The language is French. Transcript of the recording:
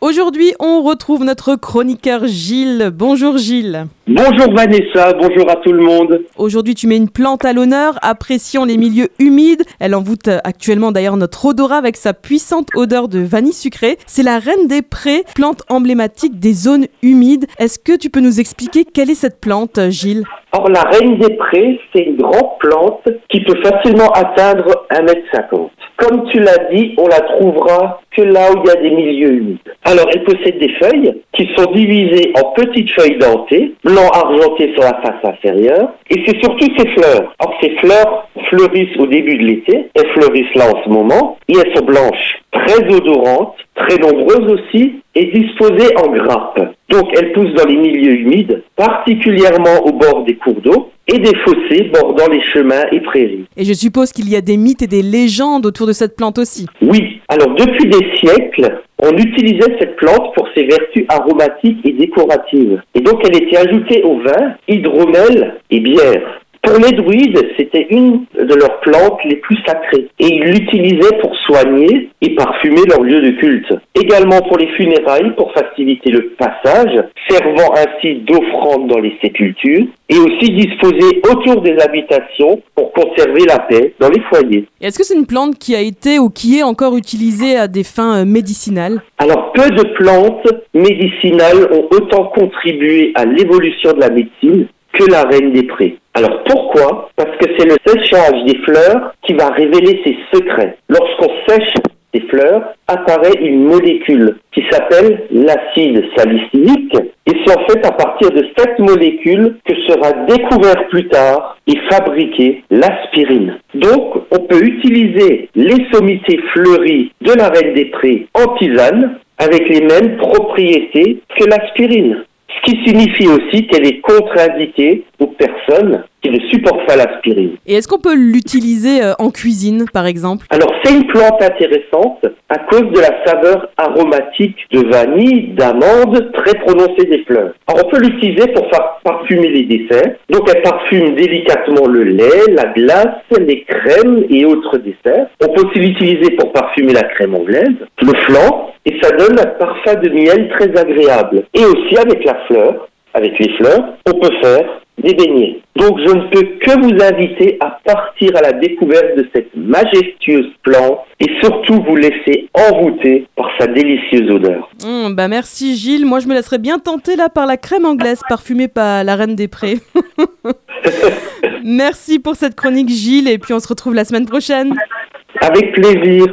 Aujourd'hui, on retrouve notre chroniqueur Gilles. Bonjour Gilles. Bonjour Vanessa, bonjour à tout le monde. Aujourd'hui, tu mets une plante à l'honneur, appréciant les milieux humides. Elle envoûte actuellement d'ailleurs notre odorat avec sa puissante odeur de vanille sucrée. C'est la reine des prés, plante emblématique des zones humides. Est-ce que tu peux nous expliquer quelle est cette plante, Gilles? Or, la reine des prés, c'est une grande plante qui peut facilement atteindre 1m50. Comme tu l'as dit, on la trouvera que là où il y a des milieux humides. Alors, elle possède des feuilles qui sont divisées en petites feuilles dentées, blanc argenté sur la face inférieure, et c'est surtout ses fleurs. Or, ces fleurs fleurissent au début de l'été, elles fleurissent là en ce moment, et elles sont blanches, très odorantes, très nombreuses aussi, et disposées en grappes. Donc, elles poussent dans les milieux humides, particulièrement au bord des cours d'eau, et des fossés bordant les chemins et prairies. Et je suppose qu'il y a des mythes et des légendes autour de cette plante aussi. Oui, alors depuis des siècles, on utilisait cette plante pour ses vertus aromatiques et décoratives. Et donc elle était ajoutée au vin, hydromel et bière. Pour les druides, c'était une de leurs plantes les plus sacrées et ils l'utilisaient pour soigner et parfumer leur lieu de culte. Également pour les funérailles pour faciliter le passage, servant ainsi d'offrande dans les sépultures et aussi disposée autour des habitations pour conserver la paix dans les foyers. Est-ce que c'est une plante qui a été ou qui est encore utilisée à des fins euh, médicinales? Alors peu de plantes médicinales ont autant contribué à l'évolution de la médecine que la reine des prés. Alors pourquoi? Parce que c'est le séchage des fleurs qui va révéler ses secrets. Lorsqu'on sèche des fleurs, apparaît une molécule qui s'appelle l'acide salicylique et c'est en fait à partir de cette molécule que sera découvert plus tard et fabriquée l'aspirine. Donc on peut utiliser les sommités fleuries de la reine des prés en tisane avec les mêmes propriétés que l'aspirine. Ce qui signifie aussi qu'elle est contre-indiquée aux personnes qui ne supportent pas l'aspirine. Et est-ce qu'on peut l'utiliser euh, en cuisine, par exemple? Alors, c'est une plante intéressante à cause de la saveur aromatique de vanille, d'amande très prononcée des fleurs. Alors, on peut l'utiliser pour faire parfumer les desserts. Donc, elle parfume délicatement le lait, la glace, les crèmes et autres desserts. On peut aussi l'utiliser pour parfumer la crème anglaise, le flan, et ça donne un parfum de miel très agréable. Et aussi avec la fleur, avec les fleurs, on peut faire des beignets. Donc je ne peux que vous inviter à partir à la découverte de cette majestueuse plante et surtout vous laisser envoûter par sa délicieuse odeur. Mmh, bah merci Gilles, moi je me laisserais bien tenter là par la crème anglaise parfumée par la reine des prés. merci pour cette chronique Gilles et puis on se retrouve la semaine prochaine. Avec plaisir.